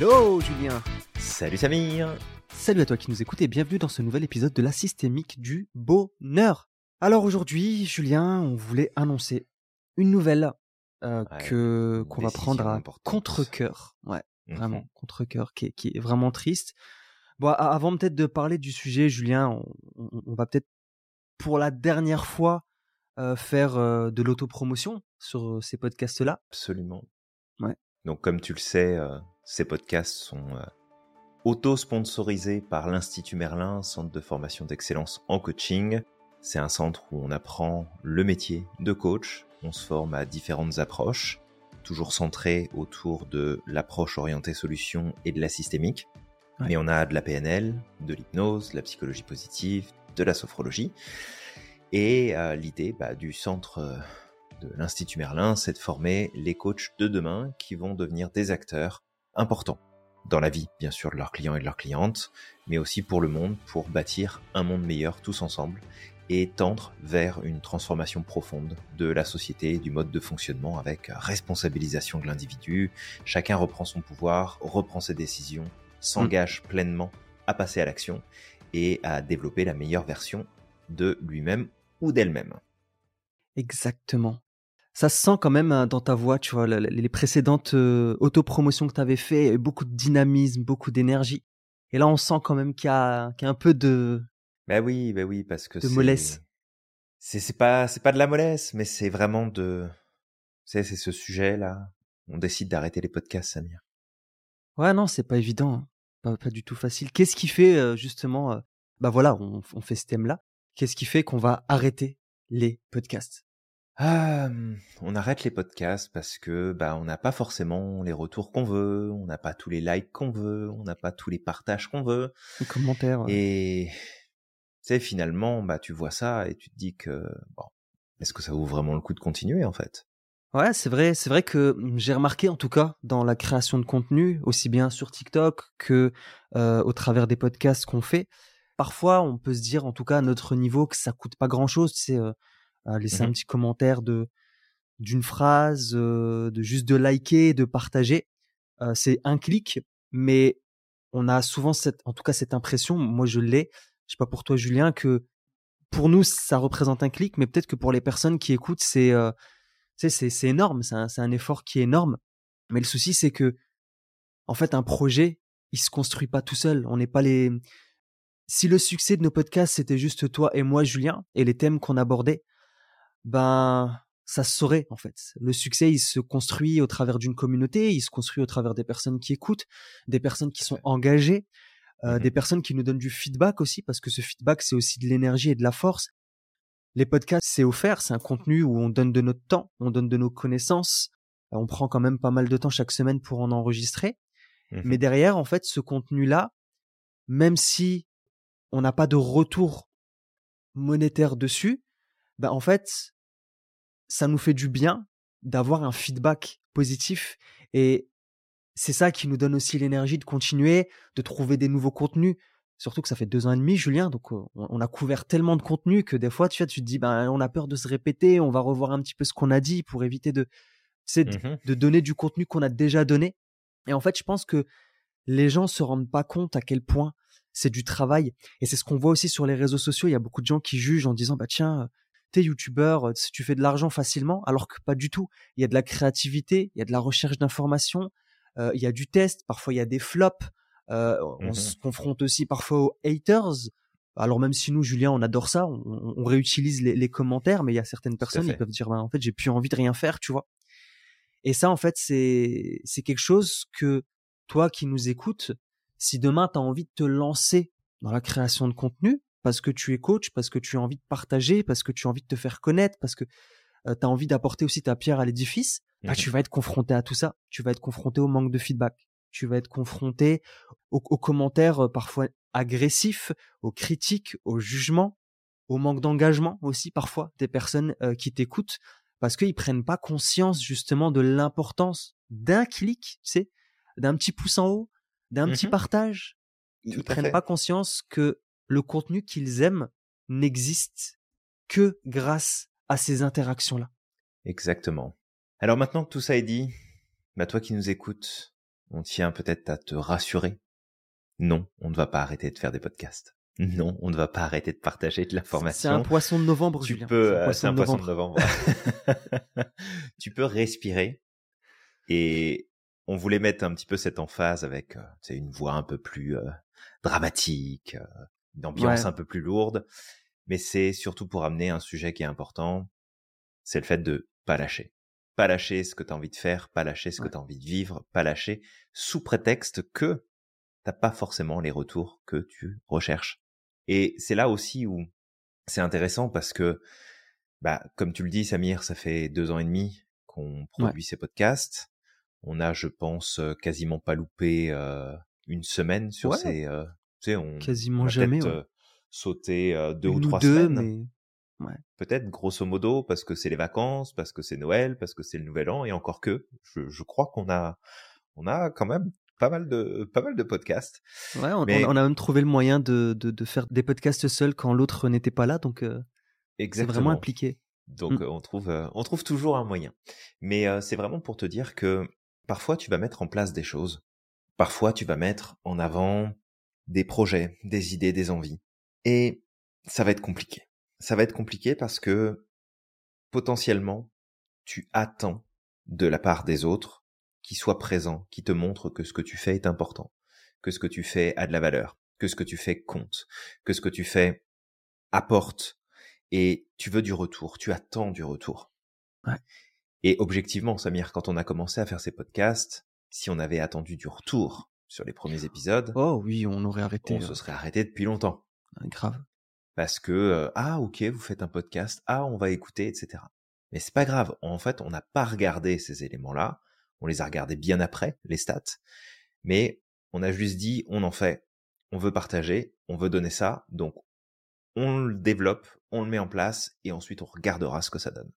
Hello Julien Salut Samir Salut à toi qui nous écoutes et bienvenue dans ce nouvel épisode de la systémique du bonheur. Alors aujourd'hui, Julien, on voulait annoncer une nouvelle euh, Ouais, que qu'on va prendre à contre-cœur. Ouais, Mhm. vraiment contre-cœur, qui, est- qui est vraiment triste. Bon, avant peut-être de parler du sujet, Julien, on, on- on va peut-être pour la dernière fois euh, faire euh, de l'autopromotion sur ces podcasts-là. Absolument. Ouais. Donc comme tu le sais, ces podcasts sont euh, auto-sponsorisés par l'Institut Merlin, centre de formation d'excellence en coaching. C'est un centre où on apprend le métier de coach, on se forme à différentes approches, toujours centrées autour de l'approche orientée solution et de la systémique. Ouais. Mais on a de la PNL, de l'hypnose, de la psychologie positive, de la sophrologie. Et euh, l'idée bah, du centre euh, de l'Institut Merlin, c'est de former les coachs de demain qui vont devenir des acteurs importants dans la vie, bien sûr, de leurs clients et de leurs clientes, mais aussi pour le monde, pour bâtir un monde meilleur tous ensemble et tendre vers une transformation profonde de la société et du mode de fonctionnement avec responsabilisation de l'individu. Chacun reprend son pouvoir, reprend ses décisions, s'engage pleinement à passer à l'action et à développer la meilleure version de lui-même ou d'elle-même. Exactement. Ça se sent quand même hein, dans ta voix, tu vois, les précédentes euh, autopromotions que tu avais fait, il y avait beaucoup de dynamisme, beaucoup d'énergie. Et là, on sent quand même qu'il y, a qu'il y a un peu de... Bah oui, bah oui, parce que De mollesse. C'est pas c'est pas de la mollesse, mais c'est vraiment de c'est c'est ce sujet là. On décide d'arrêter les podcasts, Samir. Ouais, non, c'est pas évident, hein. pas, pas du tout facile. Qu'est-ce qui fait euh, justement... euh, Bah voilà, on, on fait ce thème-là. Qu'est-ce qui fait qu'on va arrêter les podcasts? Ah, hum, on arrête les podcasts parce que bah on n'a pas forcément les retours qu'on veut, on n'a pas tous les likes qu'on veut, on n'a pas tous les partages qu'on veut. Les commentaires Et tu sais finalement bah tu vois ça et tu te dis que bon est-ce que ça vaut vraiment le coup de continuer en fait? Ouais, c'est vrai, c'est vrai que hum, j'ai remarqué en tout cas dans la création de contenu, aussi bien sur TikTok que euh, au travers des podcasts qu'on fait. Parfois, on peut se dire, en tout cas à notre niveau, que ça coûte pas grand-chose, tu sais, euh, laisser un Mhm. petit commentaire de d'une phrase, euh, de juste de liker, de partager. Euh, c'est un clic, mais on a souvent cette, en tout cas cette impression, moi je l'ai, je sais pas pour toi Julien, que pour nous ça représente un clic, mais peut-être que pour les personnes qui écoutent, c'est euh, c'est c'est énorme, c'est un, c'est un effort qui est énorme. Mais le souci, c'est que, en fait, un projet, il se construit pas tout seul. On n'est pas les. Si le succès de nos podcasts c'était juste toi et moi, Julien, et les thèmes qu'on abordait, ben ça se saurait en fait. Le succès, il se construit au travers d'une communauté, il se construit au travers des personnes qui écoutent, des personnes qui sont engagées, euh, Mhm. des personnes qui nous donnent du feedback aussi, parce que ce feedback, c'est aussi de l'énergie et de la force. Les podcasts, c'est offert, c'est un contenu où on donne de notre temps, on donne de nos connaissances. Euh, On prend quand même pas mal de temps chaque semaine pour en enregistrer. Mhm. Mais derrière, en fait, ce contenu-là, même si on n'a pas de retour monétaire dessus, bah, en fait, ça nous fait du bien d'avoir un feedback positif. Et c'est ça qui nous donne aussi l'énergie de continuer, de trouver des nouveaux contenus. Surtout que ça fait deux ans et demi, Julien, donc on a couvert tellement de contenu que des fois, tu vois, tu te dis, ben, on a peur de se répéter, on va revoir un petit peu ce qu'on a dit pour éviter de, sais, de, de donner du contenu qu'on a déjà donné. Et en fait, je pense que les gens se rendent pas compte à quel point c'est du travail. Et c'est ce qu'on voit aussi sur les réseaux sociaux. Il y a beaucoup de gens qui jugent en disant, bah tiens, t'es youtubeur, euh, tu fais de l'argent facilement, alors que pas du tout. Il y a de la créativité, il y a de la recherche d'informations, euh, il y a du test, parfois il y a des flops. Euh, on Mhm. se confronte aussi parfois aux haters. Alors même si nous, Julien, on adore ça, on, réutilise les, les commentaires, mais il y a certaines personnes qui peuvent dire, bah, en fait, j'ai plus envie de rien faire, tu vois. Et ça, en fait, c'est c'est quelque chose que toi qui nous écoutes, si demain tu as envie de te lancer dans la création de contenu, parce que tu es coach, parce que tu as envie de partager, parce que tu as envie de te faire connaître, parce que tu as envie d'apporter aussi ta pierre à l'édifice, bah, Mhm. tu vas être confronté à tout ça. Tu vas être confronté au manque de feedback. Tu vas être confronté aux, aux commentaires euh, parfois agressifs, aux critiques, aux jugements, au manque d'engagement aussi parfois des personnes euh, qui t'écoutent parce qu'ils prennent pas conscience justement de l'importance d'un clic, tu sais, d'un petit pouce en haut, d'un petit Mhm. partage. Ils Tout à prennent pas conscience que le contenu qu'ils aiment n'existe que grâce à ces interactions-là. Exactement. Alors maintenant que tout ça est dit, bah toi qui nous écoutes, on tient peut-être à te rassurer. Non, on ne va pas arrêter de faire des podcasts. Non, on ne va pas arrêter de partager de l'information. C'est un poisson de novembre, tu Julien. Peux, c'est un poisson, de novembre. tu peux respirer. Et on voulait mettre un petit peu cette emphase avec euh, une voix un peu plus euh, dramatique, euh, une ambiance un peu plus lourde. Mais c'est surtout pour amener un sujet qui est important. C'est le fait de pas lâcher. Pas lâcher ce que tu as envie de faire, pas lâcher ce que tu as envie de vivre, pas lâcher sous prétexte que t'as pas forcément les retours que tu recherches. Et c'est là aussi où c'est intéressant parce que, bah, comme tu le dis, Samir, ça fait deux ans et demi qu'on produit ces podcasts. On a, je pense, quasiment pas loupé une semaine sur ces. tu sais, on quasiment jamais. sauté deux ou trois semaines. Ouais. Peut-être grosso modo parce que c'est les vacances, parce que c'est Noël, parce que c'est le Nouvel An et encore que je, je crois qu'on a on a quand même pas mal de pas mal de podcasts. Ouais, on, on a même trouvé le moyen de, de, de faire des podcasts seuls quand l'autre n'était pas là, donc euh, c'est vraiment impliqué. Donc mmh. on trouve euh, on trouve toujours un moyen. Mais euh, c'est vraiment pour te dire que parfois tu vas mettre en place des choses. Parfois tu vas mettre en avant des projets, des idées, des envies. Et ça va être compliqué. Ça va être compliqué parce que potentiellement tu attends de la part des autres qui soit présent, qui te montre que ce que tu fais est important, que ce que tu fais a de la valeur, que ce que tu fais compte, que ce que tu fais apporte, et tu veux du retour, tu attends du retour. Ouais. Et objectivement, Samir, quand on a commencé à faire ces podcasts, si on avait attendu du retour sur les premiers épisodes, oh oui, on aurait arrêté. On se serait arrêté depuis longtemps. Grave. Parce que euh, ah ok, vous faites un podcast, ah on va écouter, etc. Mais c'est pas grave. En fait, on n'a pas regardé ces éléments-là. On les a regardés bien après, les stats. Mais on a juste dit, on en fait, on veut partager, on veut donner ça, donc on le développe, on le met en place, et ensuite on regardera ce que ça donne.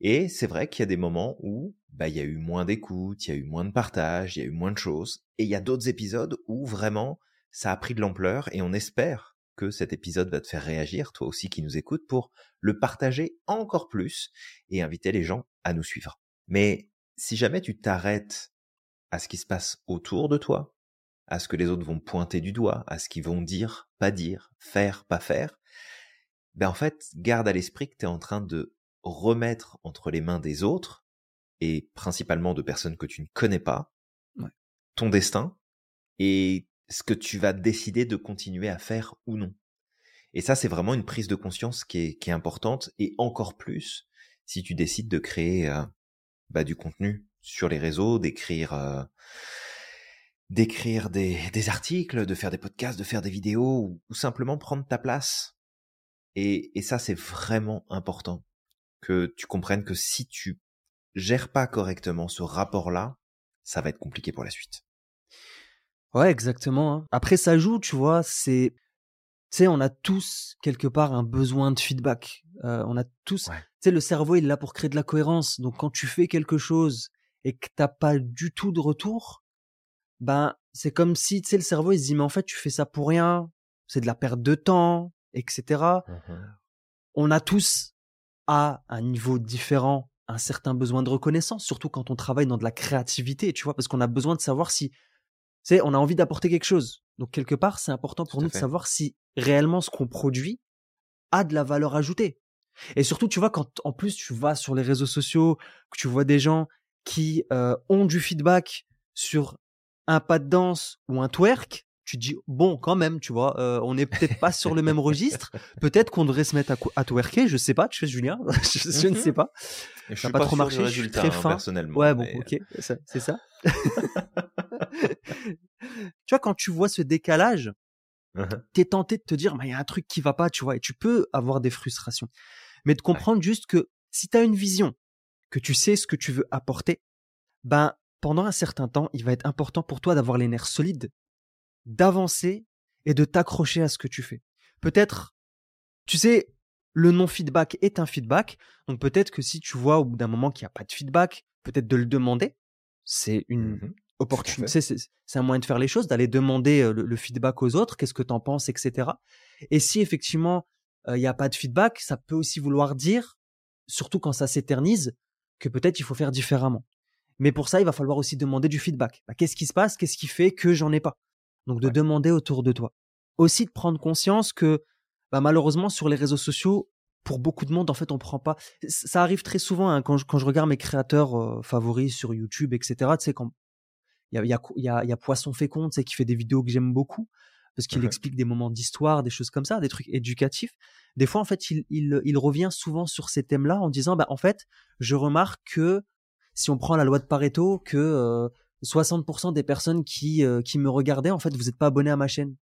Et c'est vrai qu'il y a des moments où bah, il y a eu moins d'écoute, il y a eu moins de partage, il y a eu moins de choses, et il y a d'autres épisodes où vraiment ça a pris de l'ampleur, et on espère que cet épisode va te faire réagir, toi aussi qui nous écoutes, pour le partager encore plus et inviter les gens à nous suivre. Mais si jamais tu t'arrêtes à ce qui se passe autour de toi, à ce que les autres vont pointer du doigt, à ce qu'ils vont dire, pas dire, faire, pas faire, ben en fait, garde à l'esprit que tu es en train de remettre entre les mains des autres, et principalement de personnes que tu ne connais pas, ton destin, et ce que tu vas décider de continuer à faire ou non. Et ça, c'est vraiment une prise de conscience qui est, qui est importante, et encore plus si tu décides de créer euh, bah, du contenu sur les réseaux, d'écrire euh, d'écrire des, des, articles, de faire des podcasts, de faire des vidéos ou, simplement prendre ta place. Et, et ça, c'est vraiment important que tu comprennes que si tu gères pas correctement ce rapport-là, ça va être compliqué pour la suite. Ouais, exactement. Hein. Après, ça joue, tu vois, c'est tu sais, on a tous quelque part un besoin de feedback. Euh, on a tous, tu sais, le cerveau il est là pour créer de la cohérence. Donc quand tu fais quelque chose et que t'as pas du tout de retour, ben c'est comme si tu sais le cerveau il se dit mais en fait tu fais ça pour rien, c'est de la perte de temps, etc. Mmh on a tous à un niveau différent un certain besoin de reconnaissance, surtout quand on travaille dans de la créativité, tu vois, parce qu'on a besoin de savoir si, tu sais, on a envie d'apporter quelque chose. Donc quelque part, c'est important pour nous de savoir si réellement ce qu'on produit a de la valeur ajoutée. Et surtout, tu vois, quand en plus tu vas sur les réseaux sociaux, que tu vois des gens qui euh, ont du feedback sur un pas de danse ou un twerk, tu te dis bon quand même tu vois euh, on n'est peut-être pas sur le même registre. Peut-être qu'on devrait se mettre à, à twerker je sais pas tu sais Julien. Je, ne sais pas. Ça n'a pas, trop marché je suis très hein, fin. personnellement ouais bon ok c'est ça. Tu vois quand tu vois ce décalage tu es tenté de te dire il y a un truc qui va pas tu vois et tu peux avoir des frustrations. Mais de comprendre juste que si tu as une vision que tu sais ce que tu veux apporter ben pendant un certain temps, il va être important pour toi d'avoir les nerfs solides d'avancer et de t'accrocher à ce que tu fais. Peut-être, tu sais, le non-feedback est un feedback. Donc peut-être que si tu vois au bout d'un moment qu'il n'y a pas de feedback, peut-être de le demander. C'est une mmh opportunité, c'est un moyen de faire les choses, d'aller demander euh, le, feedback aux autres, qu'est-ce que tu en penses, etc. Et si effectivement euh, il n'y a pas de feedback, ça peut aussi vouloir dire, surtout quand ça s'éternise, que peut-être il faut faire différemment. Mais pour ça, il va falloir aussi demander du feedback. Bah, qu'est-ce qui se passe Qu'est-ce qui fait que j'en ai pas? Donc de demander autour de toi. Aussi de prendre conscience que bah, malheureusement sur les réseaux sociaux, pour beaucoup de monde, en fait, on prend pas. Ça arrive très souvent hein, quand, je, quand je regarde mes créateurs euh, favoris sur YouTube, etc. Tu sais quand il y a, y, a, y, a, y a Poisson Fécond, tu sais, qui fait des vidéos que j'aime beaucoup parce qu'il explique des moments d'histoire, des choses comme ça, des trucs éducatifs. Des fois, en fait, il, il, il revient souvent sur ces thèmes-là en disant, bah, en fait, je remarque que si on prend la loi de Pareto, que 60% euh, des personnes qui, euh, qui me regardaient, en fait, vous n'êtes pas abonnés à ma chaîne.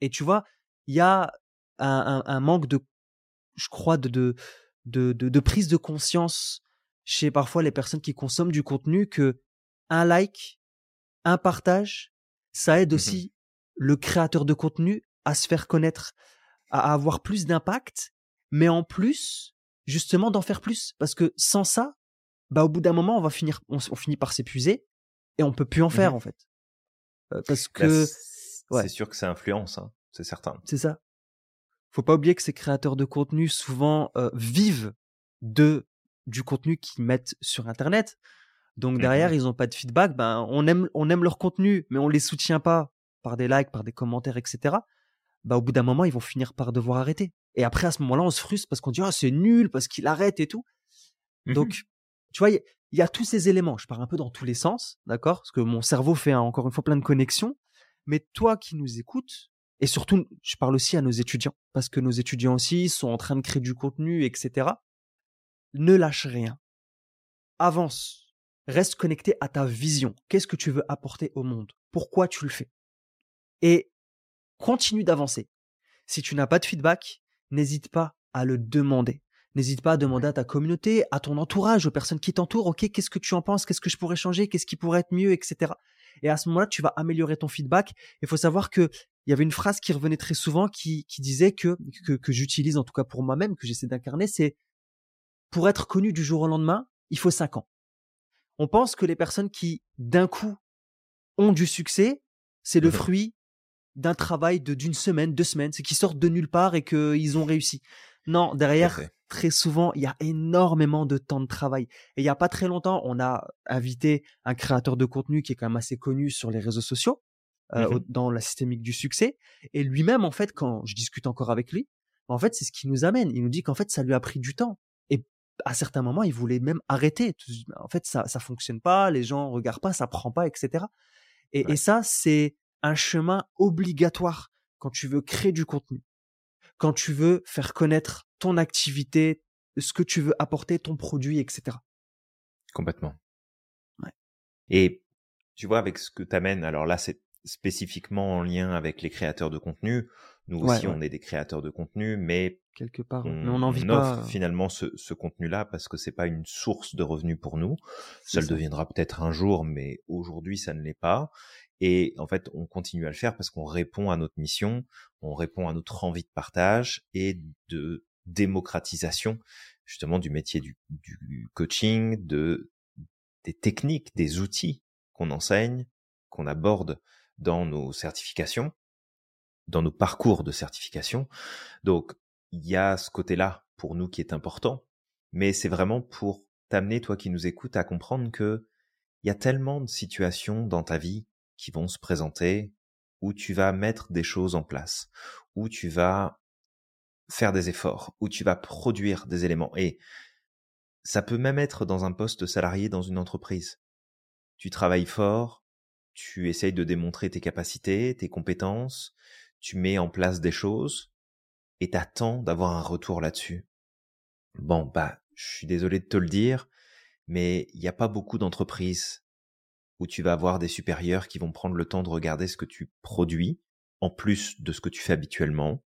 Et tu vois, il y a un, un, un, manque de, je crois, de, de, de, de, prise de conscience chez parfois les personnes qui consomment du contenu que un like, un partage, ça aide mmh aussi le créateur de contenu à se faire connaître, à avoir plus d'impact, mais en plus, justement, d'en faire plus. Parce que sans ça, bah, au bout d'un moment, on va finir, on, finit par s'épuiser et on peut plus en mmh faire, en fait. Euh, parce bah, que, c'est sûr que ça influence, hein, c'est certain. C'est ça. Faut pas oublier que ces créateurs de contenu souvent euh, vivent de du contenu qu'ils mettent sur Internet. Donc mmh derrière, ils ont pas de feedback. Ben, on aime, on aime leur contenu, mais on les soutient pas par des likes, par des commentaires, etc. Bah, au bout d'un moment, ils vont finir par devoir arrêter. Et après, à ce moment-là, on se frustre parce qu'on dit, ah, c'est nul, parce qu'il arrête et tout. Mmh Donc, tu vois, il y, a tous ces éléments. Je pars un peu dans tous les sens, d'accord? Parce que mon cerveau fait encore une fois plein de connexions. Mais toi qui nous écoutes, et surtout, je parle aussi à nos étudiants, parce que nos étudiants aussi sont en train de créer du contenu, etc. Ne lâche rien. Avance. Reste connecté à ta vision. Qu'est-ce que tu veux apporter au monde? Pourquoi tu le fais? Et continue d'avancer. Si tu n'as pas de feedback, n'hésite pas à le demander. N'hésite pas à demander à ta communauté, à ton entourage, aux personnes qui t'entourent, ok, qu'est-ce que tu en penses, qu'est-ce que je pourrais changer, qu'est-ce qui pourrait être mieux, etc. Et à ce moment-là, tu vas améliorer ton feedback. Il faut savoir que il y avait une phrase qui revenait très souvent qui, qui disait que, que, que j'utilise en tout cas pour moi-même, que j'essaie d'incarner, c'est pour être connu du jour au lendemain, il faut cinq ans. On pense que les personnes qui d'un coup ont du succès, c'est le mmh fruit d'un travail de d'une semaine, deux semaines, c'est qu'ils sortent de nulle part et qu'ils ont réussi. Non, derrière, très souvent, il y a énormément de temps de travail. Et il y a pas très longtemps, on a invité un créateur de contenu qui est quand même assez connu sur les réseaux sociaux, euh, mmh dans la systémique du succès. Et lui-même, en fait, quand je discute encore avec lui, en fait, c'est ce qui nous amène. Il nous dit qu'en fait, ça lui a pris du temps. Et à certains moments, il voulait même arrêter. En fait, ça, ça fonctionne pas, les gens regardent pas, ça prend pas, etc. Et, et ça, c'est un chemin obligatoire quand tu veux créer du contenu, quand tu veux faire connaître ton activité, ce que tu veux apporter, ton produit, etc. Complètement. Ouais. Et tu vois, avec ce que tu amènes, alors là, c'est spécifiquement en lien avec les créateurs de contenu. Nous aussi, on est des créateurs de contenu, mais quelque part, on, mais on offre pas... finalement ce, ce contenu-là parce que c'est pas une source de revenus pour nous. Ça le deviendra peut-être un jour, mais aujourd'hui, ça ne l'est pas. Et en fait, on continue à le faire parce qu'on répond à notre mission, on répond à notre envie de partage et de démocratisation justement du métier du, coaching, de des techniques, des outils qu'on enseigne, qu'on aborde dans nos certifications, dans nos parcours de certification. Donc, il y a ce côté-là pour nous qui est important, mais c'est vraiment pour t'amener, toi qui nous écoutes, à comprendre que il y a tellement de situations dans ta vie qui vont se présenter où tu vas mettre des choses en place, où tu vas faire des efforts, où tu vas produire des éléments. Et ça peut même être dans un poste salarié dans une entreprise. Tu travailles fort, tu essayes de démontrer tes capacités, tes compétences, tu mets en place des choses et t'attends d'avoir un retour là-dessus. Bon, bah, je suis désolé de te le dire, mais il n'y a pas beaucoup d'entreprises où tu vas avoir des supérieurs qui vont prendre le temps de regarder ce que tu produis, en plus de ce que tu fais habituellement,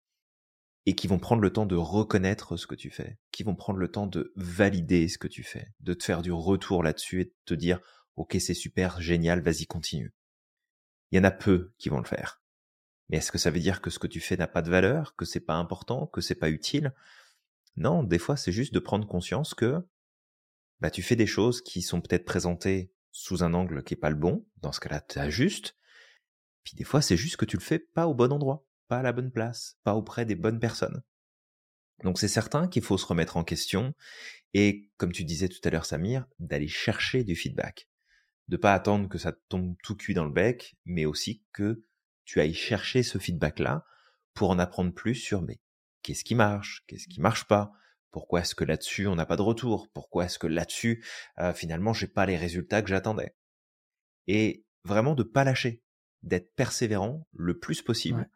et qui vont prendre le temps de reconnaître ce que tu fais, qui vont prendre le temps de valider ce que tu fais, de te faire du retour là-dessus et de te dire, ok, c'est super, génial, vas-y, continue. Il y en a peu qui vont le faire. Mais est-ce que ça veut dire que ce que tu fais n'a pas de valeur, que c'est pas important, que c'est pas utile? Non, des fois, c'est juste de prendre conscience que, bah, tu fais des choses qui sont peut-être présentées sous un angle qui est pas le bon, dans ce cas-là, tu ajustes. Puis des fois, c'est juste que tu le fais pas au bon endroit, pas à la bonne place, pas auprès des bonnes personnes. Donc c'est certain qu'il faut se remettre en question et, comme tu disais tout à l'heure, Samir, d'aller chercher du feedback. de pas attendre que ça tombe tout cuit dans le bec, mais aussi que tu ailles chercher ce feedback-là pour en apprendre plus sur mais qu'est-ce qui marche, qu'est-ce qui marche pas, pourquoi est-ce que là-dessus on n'a pas de retour, pourquoi est-ce que là-dessus euh, finalement j'ai pas les résultats que j'attendais? Et vraiment de pas lâcher, d'être persévérant le plus possible,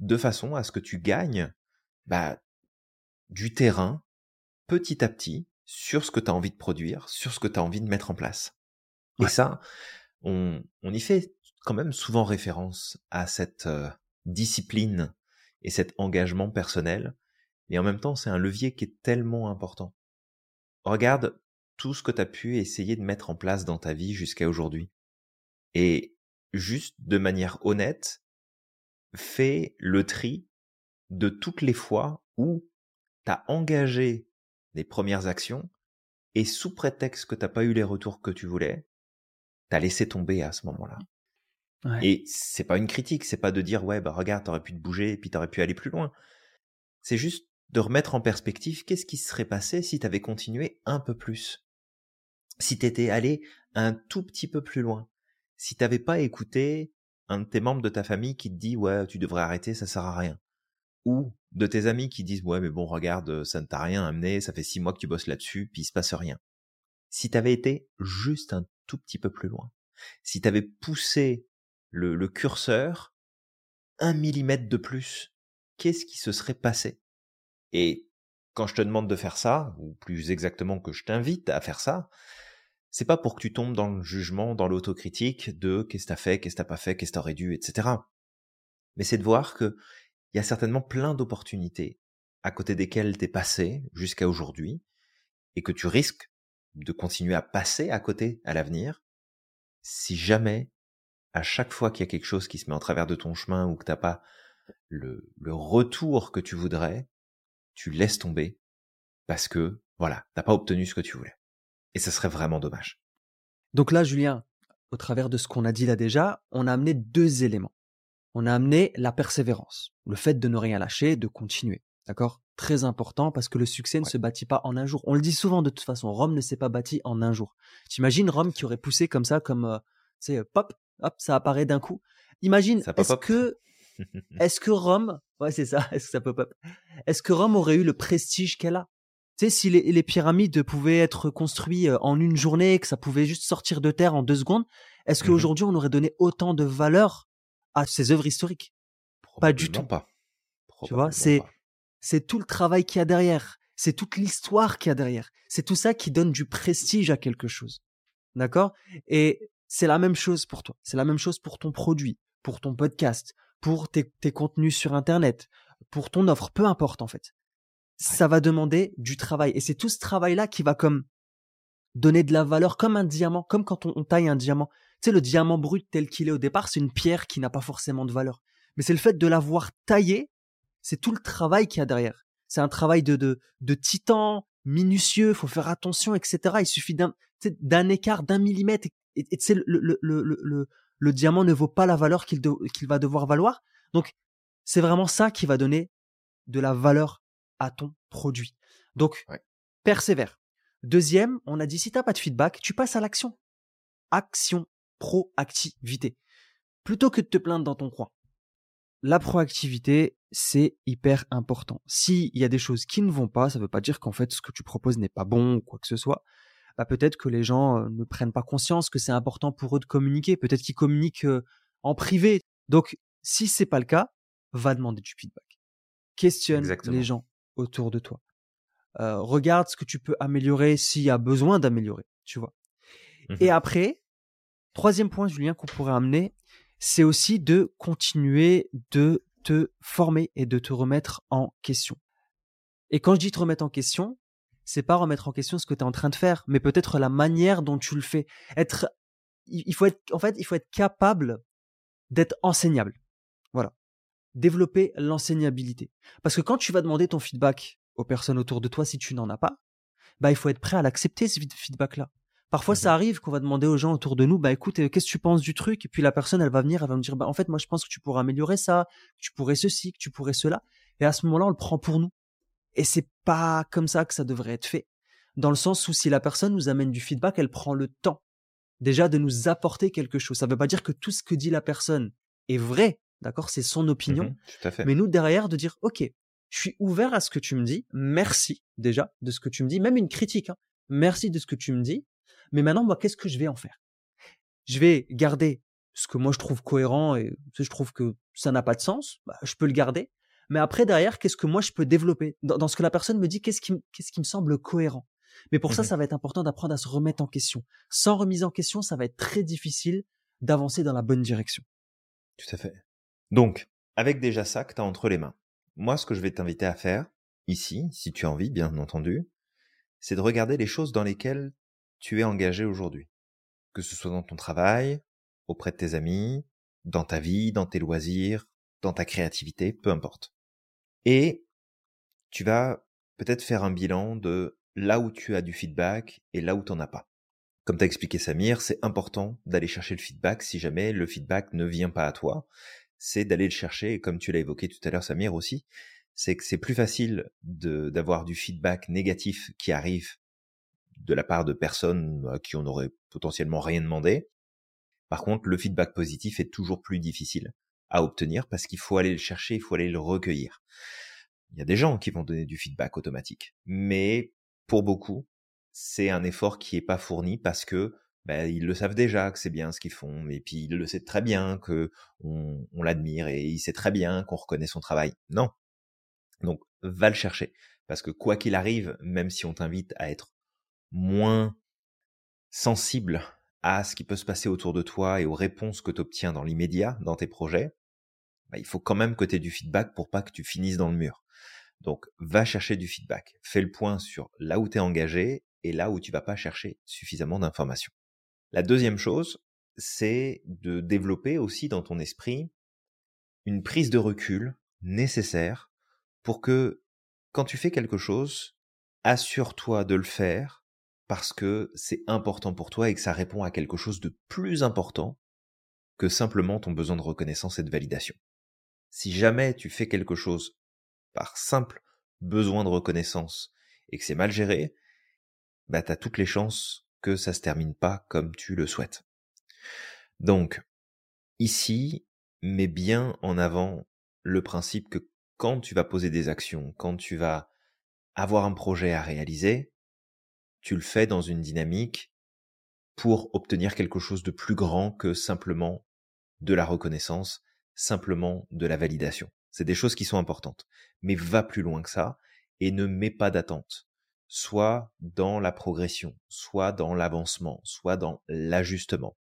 de façon à ce que tu gagnes bah, du terrain petit à petit sur ce que tu as envie de produire, sur ce que tu as envie de mettre en place. Et ça, on, on, y fait quand même souvent référence à cette euh, discipline et cet engagement personnel, mais en même temps, c'est un levier qui est tellement important. Regarde tout ce que tu as pu essayer de mettre en place dans ta vie jusqu'à aujourd'hui. Et juste de manière honnête, fais le tri de toutes les fois où tu as engagé les premières actions et sous prétexte que t'as pas eu les retours que tu voulais, t'as laissé tomber à ce moment-là. Et c'est pas une critique, c'est pas de dire ouais bah regarde t'aurais pu te bouger et puis t'aurais pu aller plus loin. C'est juste de remettre en perspective qu'est-ce qui serait passé si t'avais continué un peu plus, si t'étais allé un tout petit peu plus loin, si t'avais pas écouté un de tes membres de ta famille qui te dit ouais tu devrais arrêter ça sert à rien, ou de tes amis qui disent ouais mais bon regarde ça ne t'a rien amené ça fait six mois que tu bosses là-dessus puis il se passe rien si t'avais été juste un tout petit peu plus loin. Si t'avais poussé le curseur un millimètre de plus qu'est-ce qui se serait passé? Et quand je te demande de faire ça ou plus exactement que je t'invite à faire ça c'est pas pour que tu tombes dans le jugement dans l'autocritique de qu'est-ce que t'as fait qu'est-ce que t'as pas fait qu'est-ce que t'aurais dû etc mais c'est de voir que il y a certainement plein d'opportunités à côté desquelles t'es passé jusqu'à aujourd'hui et que tu risques de continuer à passer à côté à l'avenir si jamais à chaque fois qu'il y a quelque chose qui se met en travers de ton chemin ou que t'as pas le, le retour que tu voudrais, tu laisses tomber parce que voilà, t'as pas obtenu ce que tu voulais. Et ce serait vraiment dommage. Donc là, Julien, au travers de ce qu'on a dit là déjà, on a amené deux éléments on a amené la persévérance, le fait de ne rien lâcher, de continuer. D'accord? Très important parce que le succès ne se bâtit pas en un jour. On le dit souvent de toute façon, Rome ne s'est pas bâti en un jour. T'imagines Rome qui aurait poussé comme ça, comme, euh, tu pop, hop, ça apparaît d'un coup? Imagine, est-ce que, est-ce que Rome, ouais, c'est ça, est-ce que ça peut Est-ce que Rome aurait eu le prestige qu'elle a? Tu sais, si les, pyramides pouvaient être construites en une journée, que ça pouvait juste sortir de terre en deux secondes, est-ce mmh qu'aujourd'hui on aurait donné autant de valeur à ces œuvres historiques? Pas du tout. Pas. Tu vois, c'est c'est tout le travail qu'il y a derrière, c'est toute l'histoire qu'il y a derrière, c'est tout ça qui donne du prestige à quelque chose. D'accord? Et c'est la même chose pour toi, c'est la même chose pour ton produit, pour ton podcast, pour tes, tes contenus sur Internet, pour ton offre, peu importe en fait. Ça va demander du travail et c'est tout ce travail-là qui va comme donner de la valeur comme un diamant, comme quand on taille un diamant. Tu sais, le diamant brut tel qu'il est au départ, c'est une pierre qui n'a pas forcément de valeur. Mais c'est le fait de l'avoir taillé, c'est tout le travail qu'il y a derrière. C'est un travail de, de, de titan, minutieux, faut faire attention, etc. Il suffit d'un, d'un écart d'un millimètre et, tu sais, le, le, le, le, le diamant ne vaut pas la valeur qu'il, va devoir valoir. Donc, c'est vraiment ça qui va donner de la valeur à ton produit. Donc, persévère. Deuxième, on a dit si t'as pas de feedback, tu passes à l'action. Action proactivité. Plutôt que de te plaindre dans ton coin. La proactivité, c'est hyper important. S'il y a des choses qui ne vont pas, ça ne veut pas dire qu'en fait ce que tu proposes n'est pas bon ou quoi que ce soit. Bah peut-être que les gens euh, ne prennent pas conscience que c'est important pour eux de communiquer. Peut-être qu'ils communiquent euh, en privé. Donc, si c'est pas le cas, va demander du feedback. Questionne les gens autour de toi. Euh, regarde ce que tu peux améliorer s'il y a besoin d'améliorer, tu vois. Et mmh après, Troisième point, Julien, qu'on pourrait amener, c'est aussi de continuer de te former et de te remettre en question. Et quand je dis te remettre en question, c'est pas remettre en question ce que tu es en train de faire, mais peut-être la manière dont tu le fais. Être, il faut être, en fait, il faut être capable d'être enseignable. Voilà. Développer l'enseignabilité. Parce que quand tu vas demander ton feedback aux personnes autour de toi, si tu n'en as pas, bah, il faut être prêt à l'accepter, ce feedback-là. Parfois, ça arrive qu'on va demander aux gens autour de nous, bah écoute, euh, qu'est-ce que tu penses du truc? Et puis la personne, elle va venir, elle va me dire, bah en fait, moi, je pense que tu pourrais améliorer ça, que tu pourrais ceci, que tu pourrais cela. Et à ce moment-là, on le prend pour nous. Et c'est pas comme ça que ça devrait être fait. Dans le sens où si la personne nous amène du feedback, elle prend le temps déjà de nous apporter quelque chose. Ça ne veut pas dire que tout ce que dit la personne est vrai, d'accord C'est son opinion. Mhm, tout à fait. Mais nous, derrière, de dire, OK, je suis ouvert à ce que tu me dis. Merci déjà de ce que tu me dis. Même une critique. Hein. Merci de ce que tu me dis. Mais maintenant, moi, qu'est-ce que je vais en faire? Je vais garder ce que moi je trouve cohérent et si je trouve que ça n'a pas de sens, bah, je peux le garder. Mais après, derrière, qu'est-ce que moi je peux développer? Dans, ce que la personne me dit, qu'est-ce qui, qu'est-ce qui me semble cohérent? Mais pour ça, mmh ça va être important d'apprendre à se remettre en question. Sans remise en question, ça va être très difficile d'avancer dans la bonne direction. Tout à fait. Donc, avec déjà ça que tu as entre les mains, moi, ce que je vais t'inviter à faire, ici, si tu as envie, bien entendu, c'est de regarder les choses dans lesquelles tu es engagé aujourd'hui. Que ce soit dans ton travail, auprès de tes amis, dans ta vie, dans tes loisirs, dans ta créativité, peu importe. Et tu vas peut-être faire un bilan de là où tu as du feedback et là où tu n'en as pas. Comme t'as expliqué Samir, c'est important d'aller chercher le feedback si jamais le feedback ne vient pas à toi. C'est d'aller le chercher, et comme tu l'as évoqué tout à l'heure Samir aussi, c'est que c'est plus facile d'avoir du feedback négatif qui arrive de la part de personnes à qui on aurait potentiellement rien demandé. Par contre, le feedback positif est toujours plus difficile à obtenir parce qu'il faut aller le chercher, il faut aller le recueillir. Il y a des gens qui vont donner du feedback automatique, mais pour beaucoup, c'est un effort qui est pas fourni parce que ben, ils le savent déjà que c'est bien ce qu'ils font, et puis ils le savent très bien que on, l'admire et il sait très bien qu'on reconnaît son travail. Non. Donc va le chercher parce que quoi qu'il arrive, même si on t'invite à être moins sensible à ce qui peut se passer autour de toi et aux réponses que tu obtiens dans l'immédiat dans tes projets, bah, il faut quand même que tu aies du feedback pour pas que tu finisses dans le mur. Donc, va chercher du feedback. Fais le point sur là où tu es engagé et là où tu vas pas chercher suffisamment d'informations. La deuxième chose, c'est de développer aussi dans ton esprit une prise de recul nécessaire pour que quand tu fais quelque chose, assure-toi de le faire parce que c'est important pour toi et que ça répond à quelque chose de plus important que simplement ton besoin de reconnaissance et de validation. Si jamais tu fais quelque chose par simple besoin de reconnaissance et que c'est mal géré, bah t'as toutes les chances que ça se termine pas comme tu le souhaites. Donc, ici, mets bien en avant le principe que quand tu vas poser des actions, quand tu vas avoir un projet à réaliser, tu le fais dans une dynamique pour obtenir quelque chose de plus grand que simplement de la reconnaissance, simplement de la validation. C'est des choses qui sont importantes. Mais va plus loin que ça et ne mets pas d'attente. Soit dans la progression, soit dans l'avancement, soit dans l'ajustement.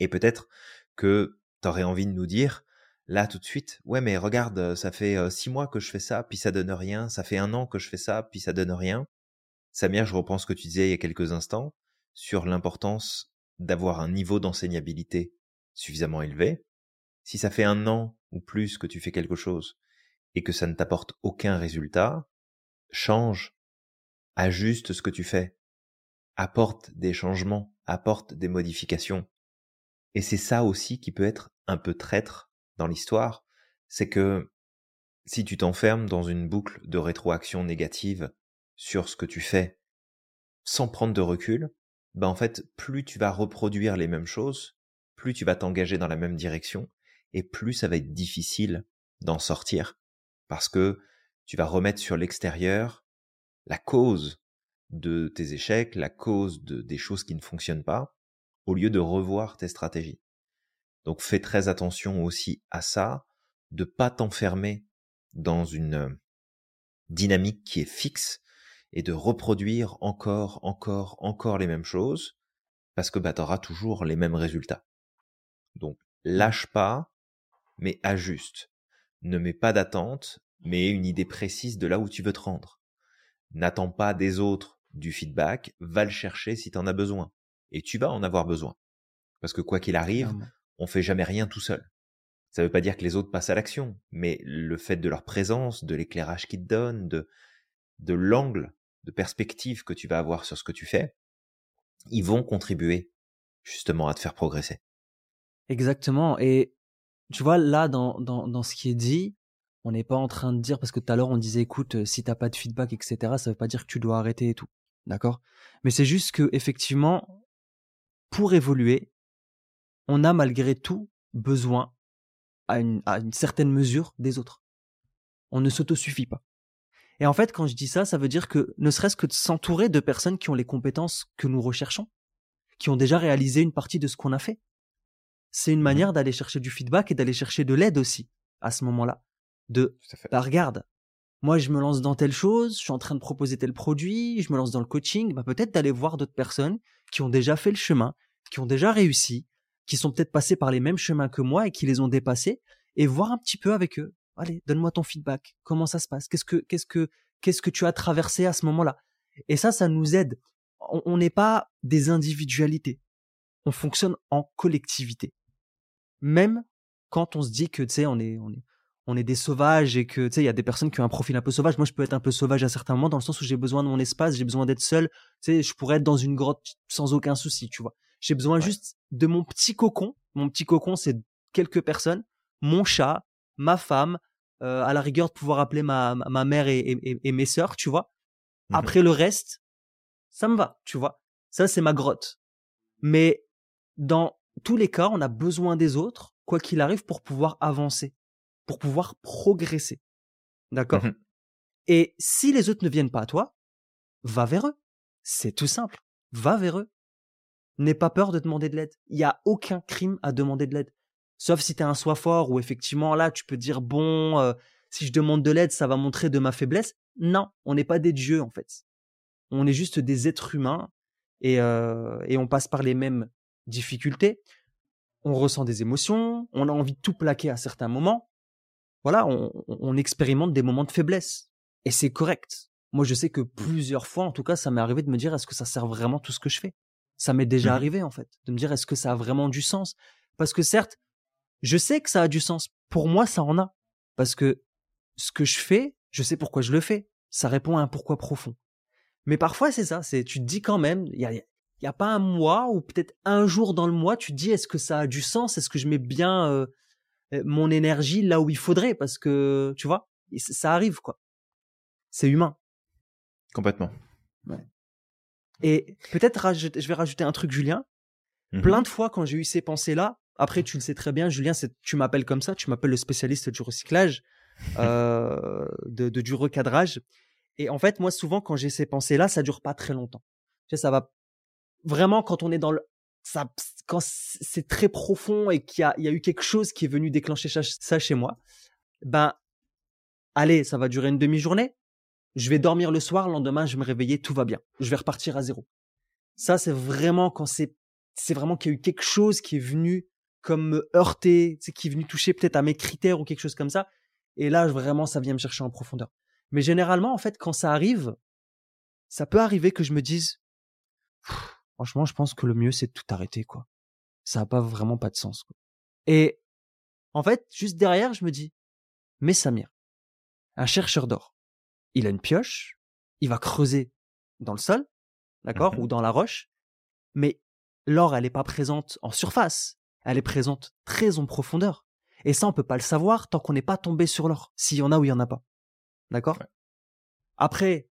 Et peut-être que tu aurais envie de nous dire, là tout de suite, ouais mais regarde, ça fait euh, six mois que je fais ça, puis ça donne rien, ça fait un an que je fais ça, puis ça donne rien. Samir, je reprends ce que tu disais il y a quelques instants sur l'importance d'avoir un niveau d'enseignabilité suffisamment élevé. Si ça fait un an ou plus que tu fais quelque chose et que ça ne t'apporte aucun résultat, change, ajuste ce que tu fais, apporte des changements, apporte des modifications. Et c'est ça aussi qui peut être un peu traître dans l'histoire, c'est que si tu t'enfermes dans une boucle de rétroaction négative sur ce que tu fais sans prendre de recul, ben en fait, plus tu vas reproduire les mêmes choses, plus tu vas t'engager dans la même direction, et plus ça va être difficile d'en sortir, parce que tu vas remettre sur l'extérieur la cause de tes échecs, la cause de, des choses qui ne fonctionnent pas, au lieu de revoir tes stratégies. Donc fais très attention aussi à ça, de pas t'enfermer dans une dynamique qui est fixe et de reproduire encore, encore, encore les mêmes choses, parce que bah, tu auras toujours les mêmes résultats. Donc, lâche pas, mais ajuste. Ne mets pas d'attente, mais une idée précise de là où tu veux te rendre. N'attends pas des autres du feedback, va le chercher si tu en as besoin. Et tu vas en avoir besoin. Parce que quoi qu'il arrive, on fait jamais rien tout seul. Ça ne veut pas dire que les autres passent à l'action, mais le fait de leur présence, de l'éclairage qu'ils te donnent, de, de l'angle de perspective que tu vas avoir sur ce que tu fais, ils vont contribuer justement à te faire progresser. Exactement. Et tu vois, là, dans, dans, dans ce qui est dit, on n'est pas en train de dire, parce que tout à l'heure, on disait, écoute, euh, si t'as pas de feedback, etc., ça veut pas dire que tu dois arrêter et tout. D'accord? Mais c'est juste que, effectivement, pour évoluer, on a malgré tout besoin, à une, à une certaine mesure, des autres. On ne s'autosuffit pas. Et en fait, quand je dis ça, ça veut dire que ne serait-ce que de s'entourer de personnes qui ont les compétences que nous recherchons, qui ont déjà réalisé une partie de ce qu'on a fait. C'est une mmh manière d'aller chercher du feedback et d'aller chercher de l'aide aussi, à ce moment-là. De, bah regarde, moi je me lance dans telle chose, je suis en train de proposer tel produit, je me lance dans le coaching, bah peut-être d'aller voir d'autres personnes qui ont déjà fait le chemin, qui ont déjà réussi, qui sont peut-être passés par les mêmes chemins que moi et qui les ont dépassés, et voir un petit peu avec eux. Allez, donne-moi ton feedback. Comment ça se passe? Qu'est-ce que, qu'est-ce que, qu'est-ce que tu as traversé à ce moment-là? Et ça, ça nous aide. On n'est pas des individualités. On fonctionne en collectivité. Même quand on se dit que, tu sais, on est, on est, on est des sauvages et que tu sais il y a des personnes qui ont un profil un peu sauvage moi je peux être un peu sauvage à certains moments dans le sens où j'ai besoin de mon espace j'ai besoin d'être seul tu sais je pourrais être dans une grotte sans aucun souci tu vois j'ai besoin juste de mon petit cocon mon petit cocon c'est quelques personnes mon chat ma femme euh, à la rigueur de pouvoir appeler ma ma mère et, et, mes sœurs tu vois mmh après le reste ça me va tu vois ça c'est ma grotte mais dans tous les cas on a besoin des autres quoi qu'il arrive pour pouvoir avancer pour pouvoir progresser. D'accord? Mmh Et si les autres ne viennent pas à toi, va vers eux. C'est tout simple. Va vers eux. N'aie pas peur de demander de l'aide. Il n'y a aucun crime à demander de l'aide. Sauf si tu as un soi fort où effectivement là tu peux dire bon euh, si je demande de l'aide ça va montrer de ma faiblesse. Non, on n'est pas des dieux en fait. On est juste des êtres humains et, euh, et on passe par les mêmes difficultés. On ressent des émotions, on a envie de tout plaquer à certains moments voilà, on, expérimente des moments de faiblesse. Et c'est correct. Moi, je sais que plusieurs fois, en tout cas, ça m'est arrivé de me dire, est-ce que ça sert vraiment tout ce que je fais? Ça m'est déjà mmh arrivé, en fait, de me dire, est-ce que ça a vraiment du sens? Parce que certes, je sais que ça a du sens. Pour moi, ça en a. Parce que ce que je fais, je sais pourquoi je le fais. Ça répond à un pourquoi profond. Mais parfois, c'est ça. C'est, tu te dis quand même, il y a, y a pas un mois ou peut-être un jour dans le mois, tu te dis, est-ce que ça a du sens? Est-ce que je mets bien euh, mon énergie là où il faudrait? Parce que tu vois ça arrive quoi c'est humain complètement et peut-être je vais rajouter un truc Julien mmh plein de fois quand j'ai eu ces pensées là après tu le sais très bien Julien tu m'appelles comme ça tu m'appelles le spécialiste du recyclage euh, de, du recadrage et en fait moi souvent quand j'ai ces pensées là ça dure pas très longtemps tu sais, ça va vraiment quand on est dans le ça, quand c'est très profond et qu'il y a, il y a eu quelque chose qui est venu déclencher ça chez moi, ben, allez, ça va durer une demi-journée. Je vais dormir le soir, le lendemain, je vais me réveiller, tout va bien. Je vais repartir à zéro. Ça, c'est vraiment quand c'est, c'est vraiment qu'il y a eu quelque chose qui est venu comme me heurter, qui est venu toucher peut-être à mes critères ou quelque chose comme ça. Et là, vraiment, ça vient me chercher en profondeur. Mais généralement, en fait, quand ça arrive, ça peut arriver que je me dise, Franchement, je pense que le mieux, c'est de tout arrêter, quoi. Ça n'a pas vraiment pas de sens, quoi. Et, en fait, juste derrière, je me dis, mais Samir, un chercheur d'or, il a une pioche, il va creuser dans le sol, d'accord, mmh ou dans la roche, mais l'or, elle n'est pas présente en surface, elle est présente très en profondeur. Et ça, on peut pas le savoir tant qu'on n'est pas tombé sur l'or, s'il y en a ou il y en a pas. D'accord? Après,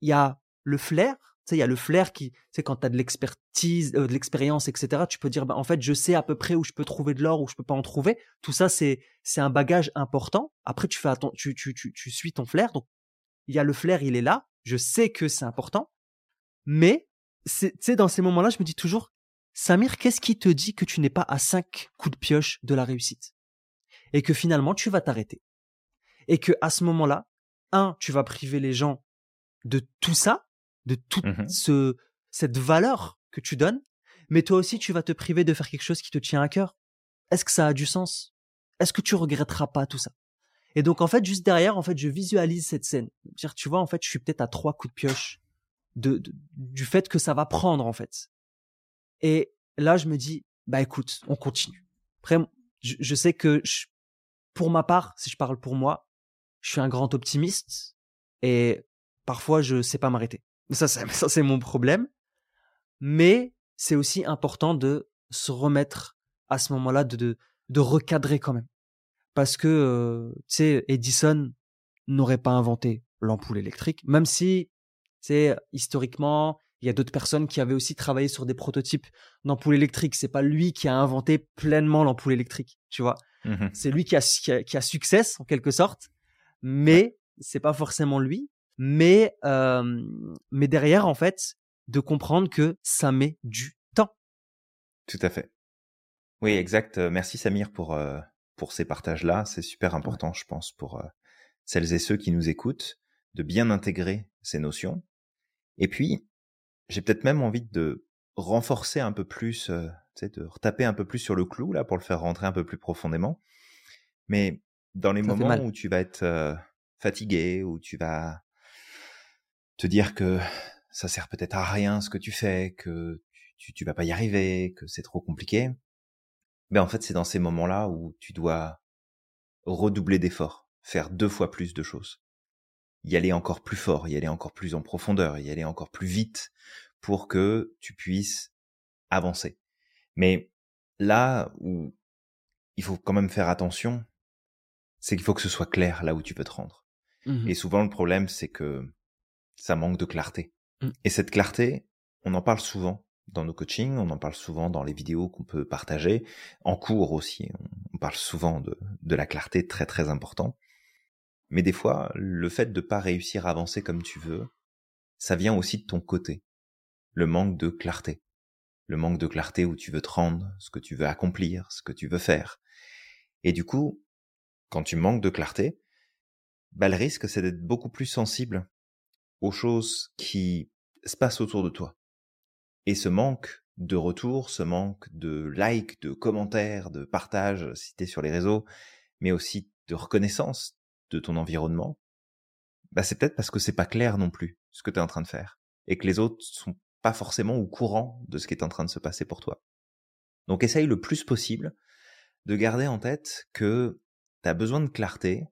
il y a le flair, sais, il y a le flair qui, c'est quand tu as de l'expertise, euh, de l'expérience, etc. Tu peux dire, bah, en fait, je sais à peu près où je peux trouver de l'or, où je peux pas en trouver. Tout ça, c'est, c'est un bagage important. Après, tu fais tu, tu, tu, tu suis ton flair. Donc, il y a le flair, il est là. Je sais que c'est important. Mais, c'est, tu sais, dans ces moments-là, je me dis toujours, Samir, qu'est-ce qui te dit que tu n'es pas à cinq coups de pioche de la réussite? Et que finalement, tu vas t'arrêter? Et que, à ce moment-là, un, tu vas priver les gens de tout ça, de toute mmh ce, cette valeur que tu donnes, mais toi aussi tu vas te priver de faire quelque chose qui te tient à cœur. Est-ce que ça a du sens? Est-ce que tu regretteras pas tout ça? Et donc en fait juste derrière en fait je visualise cette scène. Dire tu vois en fait je suis peut-être à trois coups de pioche de, du fait que ça va prendre en fait. Et là je me dis bah écoute on continue. Après je, sais que pour ma part si je parle pour moi je suis un grand optimiste et parfois je sais pas m'arrêter. Ça, ça c'est mon problème. Mais c'est aussi important de se remettre à ce moment-là, de, de, recadrer quand même. Parce que, euh, tu sais, Edison n'aurait pas inventé l'ampoule électrique, même si, c'est historiquement, Il y a d'autres personnes qui avaient aussi travaillé sur des prototypes d'ampoules électriques. C'est pas lui qui a inventé pleinement l'ampoule électrique, tu vois. Mhm. C'est lui qui a, qui a, qui a succès en quelque sorte, mais c'est pas forcément lui. Mais euh, mais derrière en fait, de comprendre que ça met du temps. Tout à fait. Oui, exact. Euh, merci Samir pour euh, pour ces partages-là. C'est super important, je pense, pour euh, celles et ceux qui nous écoutent, de bien intégrer ces notions. Et puis, j'ai peut-être même envie de renforcer un peu plus, euh, de retaper un peu plus sur le clou là pour le faire rentrer un peu plus profondément. Mais dans les Ça moments où tu vas être euh, fatigué, où tu vas te dire que ça sert peut-être à rien ce que tu fais, que tu, tu vas pas y arriver, que c'est trop compliqué, ben en fait c'est dans ces moments-là où tu dois redoubler d'efforts, faire deux fois plus de choses, y aller encore plus fort, y aller encore plus en profondeur, y aller encore plus vite pour que tu puisses avancer. Mais là où il faut quand même faire attention, c'est qu'il faut que ce soit clair là où tu veux te rendre. Mhm. Et souvent le problème c'est que ça manque de clarté. Mm. Et cette clarté, on en parle souvent dans nos coachings, on en parle souvent dans les vidéos qu'on peut partager, en cours aussi, on parle souvent de, de la clarté, très très important. Mais des fois, le fait de pas réussir à avancer comme tu veux, ça vient aussi de ton côté. Le manque de clarté. Le manque de clarté où tu veux te rendre, ce que tu veux accomplir, ce que tu veux faire. Et du coup, quand tu manques de clarté, bah, le risque, c'est d'être beaucoup plus sensible aux choses qui se passent autour de toi. Et ce manque de retour, ce manque de likes, de commentaires, de partages si t'es sur les réseaux, mais aussi de reconnaissance de ton environnement, bah c'est peut-être parce que c'est pas clair non plus ce que tu es en train de faire et que les autres sont pas forcément au courant de ce qui est en train de se passer pour toi. Donc essaye le plus possible de garder en tête que tu as besoin de clarté,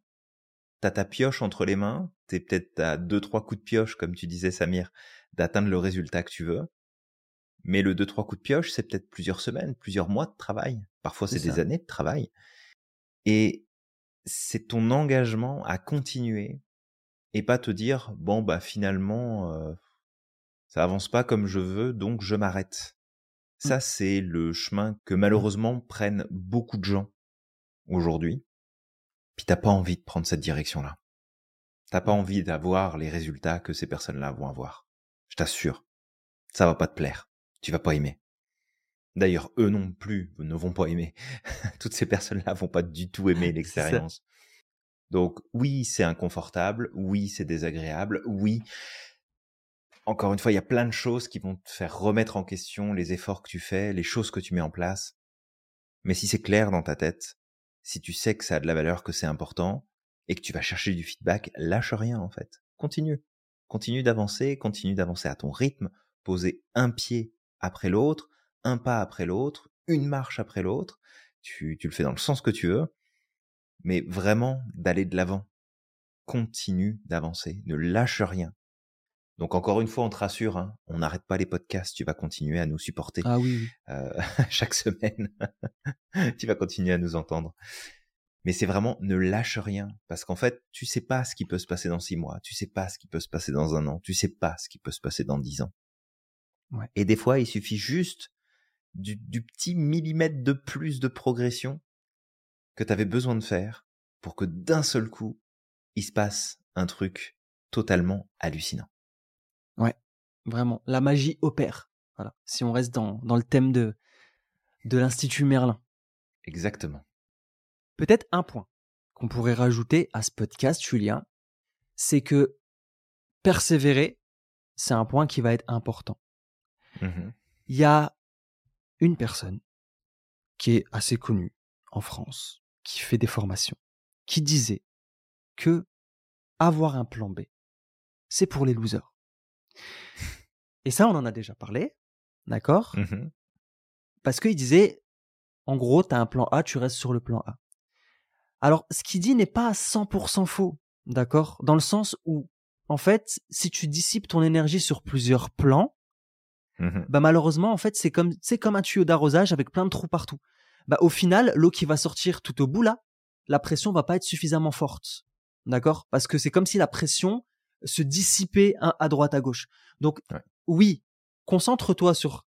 t'as ta pioche entre les mains, t'es peut-être à deux trois coups de pioche comme tu disais Samir d'atteindre le résultat que tu veux. Mais le deux trois coups de pioche, c'est peut-être plusieurs semaines, plusieurs mois de travail. Parfois c'est des années de travail. Et c'est ton engagement à continuer et pas te dire bon bah finalement euh, ça avance pas comme je veux donc je m'arrête. Mm. Ça c'est le chemin que malheureusement prennent beaucoup de gens aujourd'hui. Puis t'as pas envie de prendre cette direction-là. T'as pas envie d'avoir les résultats que ces personnes-là vont avoir. Je t'assure. Ça va pas te plaire. Tu vas pas aimer. D'ailleurs, eux non plus ne vont pas aimer. Toutes ces personnes-là vont pas du tout aimer l'expérience. Donc oui, c'est inconfortable, oui, c'est désagréable, oui. Encore une fois, il y a plein de choses qui vont te faire remettre en question les efforts que tu fais, les choses que tu mets en place. Mais si c'est clair dans ta tête, si tu sais que ça a de la valeur, que c'est important, et que tu vas chercher du feedback, lâche rien en fait. Continue. Continue d'avancer, continue d'avancer à ton rythme, poser un pied après l'autre, un pas après l'autre, une marche après l'autre. Tu, tu le fais dans le sens que tu veux, mais vraiment d'aller de l'avant. Continue d'avancer, ne lâche rien. Donc encore une fois, on te rassure, hein, on n'arrête pas les podcasts, tu vas continuer à nous supporter Ah oui, euh, chaque semaine. tu vas continuer à nous entendre. Mais c'est vraiment ne lâche rien parce qu'en fait, tu sais pas ce qui peut se passer dans six mois, tu sais pas ce qui peut se passer dans un an, tu sais pas ce qui peut se passer dans dix ans. Ouais. Et des fois, il suffit juste du, du petit millimètre de plus de progression que tu avais besoin de faire pour que d'un seul coup, il se passe un truc totalement hallucinant. Vraiment, la magie opère. Voilà. Si on reste dans, dans le thème de, de l'Institut Merlin. Exactement. Peut-être un point qu'on pourrait rajouter à ce podcast, Julien, c'est que persévérer, c'est un point qui va être important. Mhm. Il y a une personne qui est assez connue en France, qui fait des formations, qui disait que avoir un plan B, c'est pour les losers. Et ça, on en a déjà parlé, d'accord? Mhm. Parce qu'il disait, en gros, tu as un plan A, tu restes sur le plan A. Alors, ce qu'il dit n'est pas à 100% faux, d'accord? Dans le sens où, en fait, si tu dissipes ton énergie sur plusieurs plans, Mhm. bah malheureusement, en fait, c'est comme, c'est comme un tuyau d'arrosage avec plein de trous partout. Bah, au final, l'eau qui va sortir tout au bout là, la pression va pas être suffisamment forte, d'accord? Parce que c'est comme si la pression se dissipait à droite à gauche. Donc, Ouais. oui, concentre-toi sur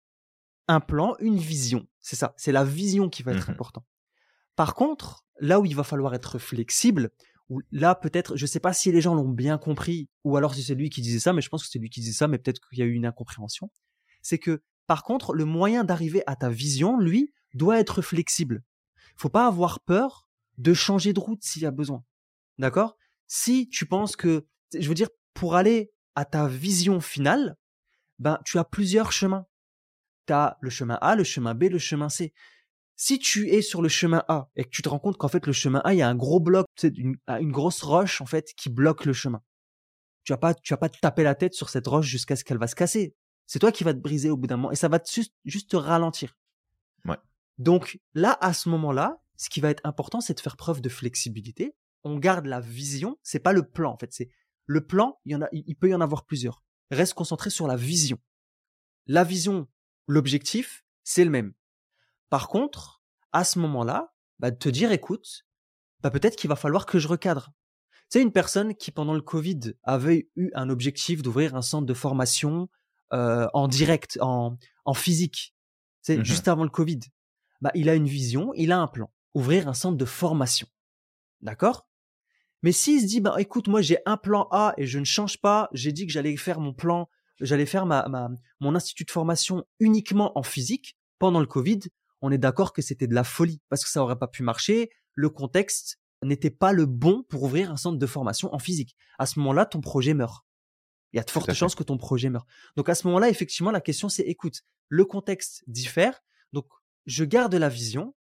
un plan, une vision. C'est ça, c'est la vision qui va être Mhm. important. Par contre, là où il va falloir être flexible, où là peut-être, je sais pas si les gens l'ont bien compris, ou alors si c'est lui qui disait ça, mais je pense que c'est lui qui disait ça, mais peut-être qu'il y a eu une incompréhension. C'est que, par contre, le moyen d'arriver à ta vision, lui, doit être flexible. Faut pas avoir peur de changer de route s'il y a besoin. D'accord? Si tu penses que, je veux dire, pour aller à ta vision finale, ben, tu as plusieurs chemins. Tu as le chemin A, le chemin B, le chemin C. Si tu es sur le chemin A et que tu te rends compte qu'en fait le chemin A, il y a un gros bloc, une, une grosse roche en fait qui bloque le chemin. Tu vas pas, tu vas pas te taper la tête sur cette roche jusqu'à ce qu'elle va se casser. C'est toi qui vas te briser au bout d'un moment et ça va te juste, juste te ralentir. Ouais. Donc là, à ce moment-là, ce qui va être important, c'est de faire preuve de flexibilité. On garde la vision, c'est pas le plan en fait, c'est le plan. Il y en a, il peut y en avoir plusieurs. Reste concentré sur la vision. La vision, l'objectif, c'est le même. Par contre, à ce moment-là, bah, de te dire, écoute, bah, peut-être qu'il va falloir que je recadre. Tu sais, une personne qui, pendant le Covid, avait eu un objectif d'ouvrir un centre de formation euh, en direct, en, en physique, c'est Mhm. juste avant le Covid, bah, il a une vision, il a un plan. Ouvrir un centre de formation. D'accord? Mais s'il se dit, bah, écoute, moi j'ai un plan A et je ne change pas, j'ai dit que j'allais faire mon plan, j'allais faire ma, ma, mon institut de formation uniquement en physique pendant le Covid, on est d'accord que c'était de la folie parce que ça aurait pas pu marcher. Le contexte n'était pas le bon pour ouvrir un centre de formation en physique. À ce moment-là, ton projet meurt. Il y a de fortes chances que ton projet meure. Donc à ce moment-là, effectivement, la question c'est écoute, le contexte diffère, donc je garde la vision,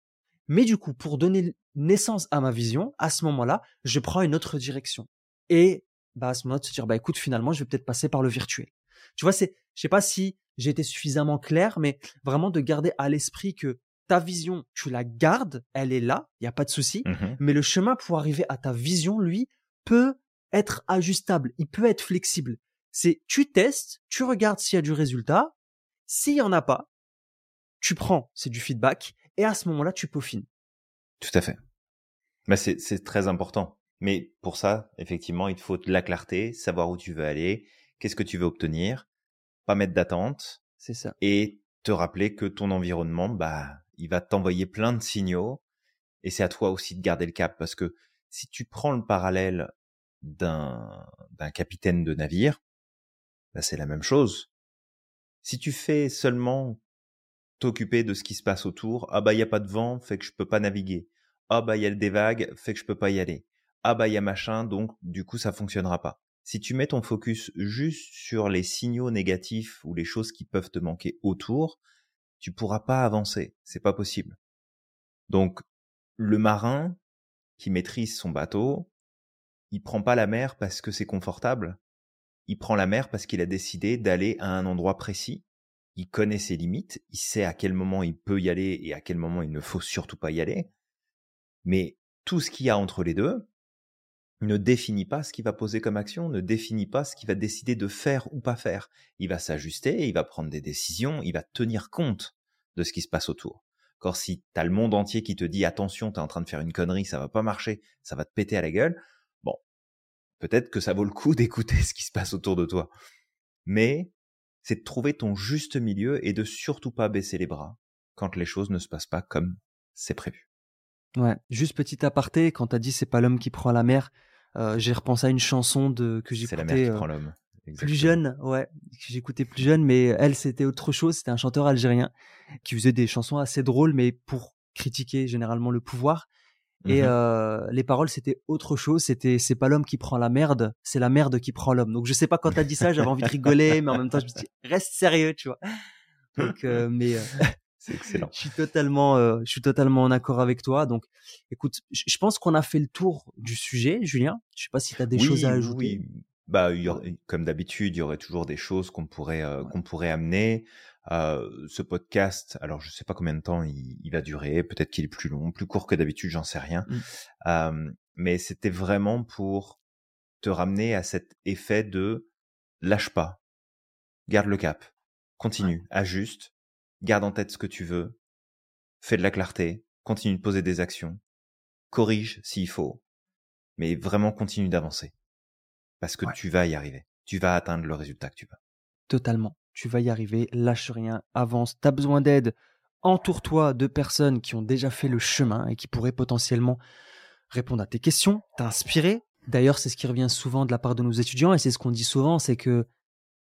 mais du coup, pour donner naissance à ma vision, à ce moment-là, je prends une autre direction. Et bah à ce moment-là, de se dire bah écoute, finalement, je vais peut-être passer par le virtuel. Tu vois, c'est, je sais pas si j'ai été suffisamment clair, mais vraiment de garder à l'esprit que ta vision, tu la gardes, elle est là, il y a pas de souci. Mhm. Mais le chemin pour arriver à ta vision, lui, peut être ajustable, il peut être flexible. C'est tu testes, tu regardes s'il y a du résultat. S'il y en a pas, tu prends, c'est du feedback, et à ce moment-là, tu peaufines. Tout à fait. Bah, c'est, c'est très important. Mais pour ça, effectivement, il te faut de la clarté, savoir où tu veux aller, qu'est-ce que tu veux obtenir, pas mettre d'attente C'est ça. et te rappeler que ton environnement, bah, il va t'envoyer plein de signaux et c'est à toi aussi de garder le cap parce que si tu prends le parallèle d'un, d'un capitaine de navire, bah, c'est la même chose. Si tu fais seulement t'occuper de ce qui se passe autour, ah bah il y a pas de vent, fait que je peux pas naviguer. Ah bah il y a des vagues, fait que je peux pas y aller. Ah bah il y a machin, donc du coup ça fonctionnera pas. Si tu mets ton focus juste sur les signaux négatifs ou les choses qui peuvent te manquer autour, tu pourras pas avancer, c'est pas possible. Donc le marin qui maîtrise son bateau, il prend pas la mer parce que c'est confortable. Il prend la mer parce qu'il a décidé d'aller à un endroit précis il connaît ses limites, il sait à quel moment il peut y aller et à quel moment il ne faut surtout pas y aller. Mais tout ce qu'il y a entre les deux ne définit pas ce qu'il va poser comme action, ne définit pas ce qu'il va décider de faire ou pas faire. Il va s'ajuster, il va prendre des décisions, il va tenir compte de ce qui se passe autour. Quand si t'as le monde entier qui te dit attention, t'es en train de faire une connerie, ça va pas marcher, ça va te péter à la gueule, peut-être que ça vaut le coup d'écouter ce qui se passe autour de toi. Mais c'est de trouver ton juste milieu et de surtout pas baisser les bras quand les choses ne se passent pas comme c'est prévu. Ouais. Juste petit aparté, quand t'as dit c'est pas l'homme qui prend la mer, euh, j'ai repensé à une chanson de que C'est la mer qui j'écoutais euh, prend l'homme. plus jeune, ouais, que j'écoutais plus jeune, mais elle c'était autre chose. C'était un chanteur algérien qui faisait des chansons assez drôles, mais pour critiquer généralement le pouvoir. Et euh, les paroles c'était autre chose. C'était c'est pas l'homme qui prend la merde, c'est la merde qui prend l'homme. Donc je sais pas quand t'as dit ça, j'avais envie de rigoler, mais en même temps je me suis dit reste sérieux, tu vois. Donc euh, mais euh, C'est excellent. je suis totalement, euh, je suis totalement en accord avec toi. Donc, écoute, je pense qu'on a fait le tour du sujet, Julien. Je sais pas si tu as des oui, choses à ajouter. oui. Bah, il y aurait- comme d'habitude, il y aurait toujours des choses qu'on pourrait qu'on pourrait amener. Euh, ce podcast, alors je sais pas combien de temps il, il va durer. Peut-être qu'il est plus long, plus court que d'habitude, j'en sais rien. Mm. Euh, mais c'était vraiment pour te ramener à cet effet de lâche pas, garde le cap, continue, ajuste, garde en tête ce que tu veux, fais de la clarté, continue de poser des actions, corrige s'il faut, mais vraiment continue d'avancer. Parce que Ouais. tu vas y arriver. Tu vas atteindre le résultat que tu veux. Totalement. Tu vas y arriver, lâche rien, avance, t'as besoin d'aide, entoure-toi de personnes qui ont déjà fait le chemin et qui pourraient potentiellement répondre à tes questions, t'inspirer. D'ailleurs, c'est ce qui revient souvent de la part de nos étudiants et c'est ce qu'on dit souvent, c'est que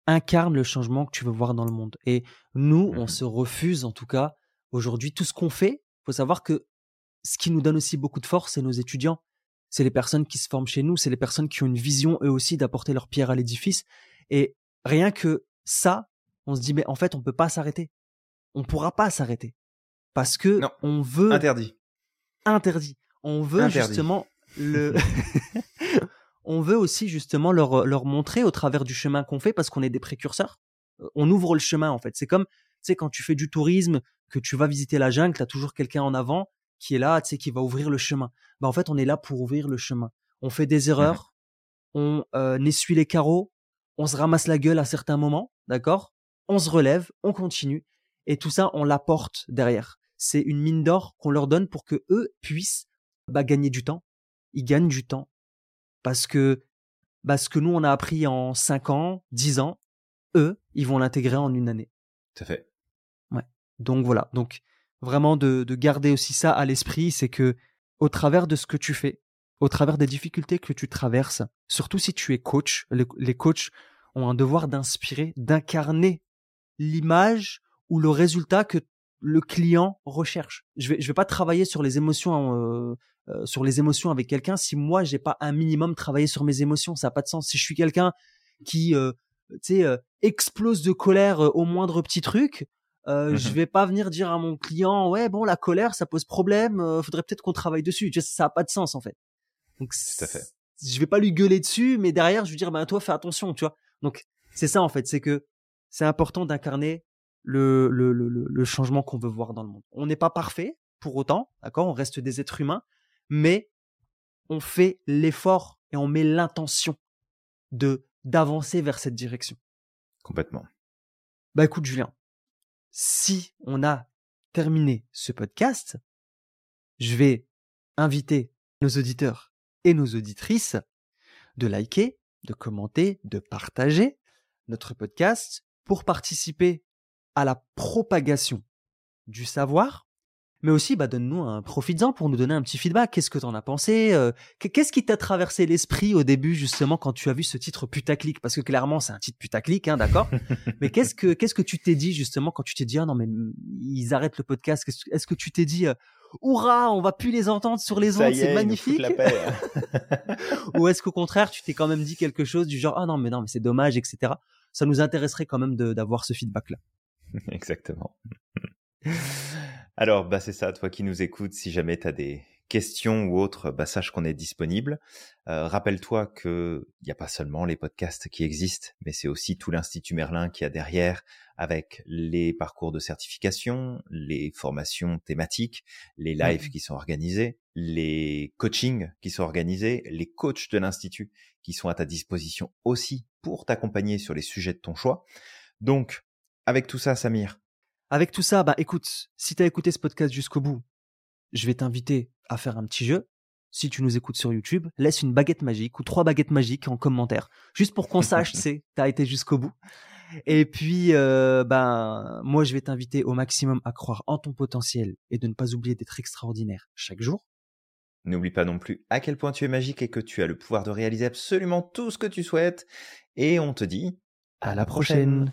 incarne le changement que tu veux voir dans le monde. Et nous, on mmh se refuse, en tout cas, aujourd'hui, tout ce qu'on fait. faut savoir que ce qui nous donne aussi beaucoup de force, c'est nos étudiants. C'est les personnes qui se forment chez nous, c'est les personnes qui ont une vision, eux aussi, d'apporter leur pierre à l'édifice. Et rien que ça, on se dit, mais en fait, on peut pas s'arrêter. On pourra pas s'arrêter. Parce que on veut. Interdit. Interdit. On veut justement le. on veut aussi justement leur, leur montrer au travers du chemin qu'on fait parce qu'on est des précurseurs. On ouvre le chemin en fait. C'est comme, tu sais, quand tu fais du tourisme, que tu vas visiter la jungle, tu as toujours quelqu'un en avant qui est là, tu sais, qui va ouvrir le chemin. Bah, en fait, on est là pour ouvrir le chemin. On fait des erreurs, on euh, essuie les carreaux, on se ramasse la gueule à certains moments, d'accord? On se relève, on continue, et tout ça, on l'apporte derrière. C'est une mine d'or qu'on leur donne pour que eux puissent bah, gagner du temps. Ils gagnent du temps parce que bah, ce que nous on a appris en 5 ans, 10 ans, eux, ils vont l'intégrer en une année. Tout fait. Ouais. Donc voilà. Donc vraiment de, de garder aussi ça à l'esprit, c'est que au travers de ce que tu fais, au travers des difficultés que tu traverses, surtout si tu es coach, les, les coachs ont un devoir d'inspirer, d'incarner l'image ou le résultat que le client recherche. Je vais, je vais pas travailler sur les émotions, euh, euh, sur les émotions avec quelqu'un si moi j'ai pas un minimum travaillé sur mes émotions. Ça a pas de sens. Si je suis quelqu'un qui, euh, tu sais, explose de colère au moindre petit truc, euh, Je mmh vais pas venir dire à mon client, ouais, bon, la colère, ça pose problème, euh, faudrait peut-être qu'on travaille dessus. Ça a pas de sens, en fait. Donc, Tout à fait. je vais pas lui gueuler dessus, mais derrière, je vais dire, bah, toi, fais attention, tu vois. Donc, c'est ça, en fait, c'est que c'est important d'incarner le, le, le, le changement qu'on veut voir dans le monde. On n'est pas parfait, pour autant, d'accord? On reste des êtres humains, mais on fait l'effort et on met l'intention de, d'avancer vers cette direction. Complètement. Bah, écoute, Julien, si on a terminé ce podcast, je vais inviter nos auditeurs et nos auditrices de liker, de commenter, de partager notre podcast pour participer à la propagation du savoir mais aussi bah, donne-nous un profites-en pour nous donner un petit feedback. Qu'est-ce que tu en as pensé euh, Qu'est-ce qui t'a traversé l'esprit au début justement quand tu as vu ce titre putaclic? Parce que clairement c'est un titre putaclic, hein, d'accord? Mais qu'est-ce que qu'est-ce que tu t'es dit justement quand tu t'es dit ah non mais ils arrêtent le podcast? Est-ce que tu t'es dit euh, Hurrah, on va plus les entendre sur les ondes, c'est magnifique. Ou est-ce qu'au contraire, tu t'es quand même dit quelque chose du genre ah non mais non mais c'est dommage, etc. Ça nous intéresserait quand même d'avoir ce feedback là. Exactement. Alors, bah, c'est ça, toi qui nous écoutes, si jamais tu as des questions ou autres, bah, sache qu'on est disponible. Euh, rappelle-toi qu'il n'y a pas seulement les podcasts qui existent, mais c'est aussi tout l'Institut Merlin qui a derrière avec les parcours de certification, les formations thématiques, les lives qui sont organisés, les coachings qui sont organisés, les coachs de l'Institut qui sont à ta disposition aussi pour t'accompagner sur les sujets de ton choix. Donc, avec tout ça, Samir, avec tout ça, bah écoute, si tu as écouté ce podcast jusqu'au bout, je vais t'inviter à faire un petit jeu. Si tu nous écoutes sur YouTube, laisse une baguette magique ou trois baguettes magiques en commentaire, juste pour qu'on sache, tu as été jusqu'au bout. Et puis, euh, ben, moi, je vais t'inviter au maximum à croire en ton potentiel et de ne pas oublier d'être extraordinaire chaque jour. N'oublie pas non plus à quel point tu es magique et que tu as le pouvoir de réaliser absolument tout ce que tu souhaites. Et on te dit à, la prochaine.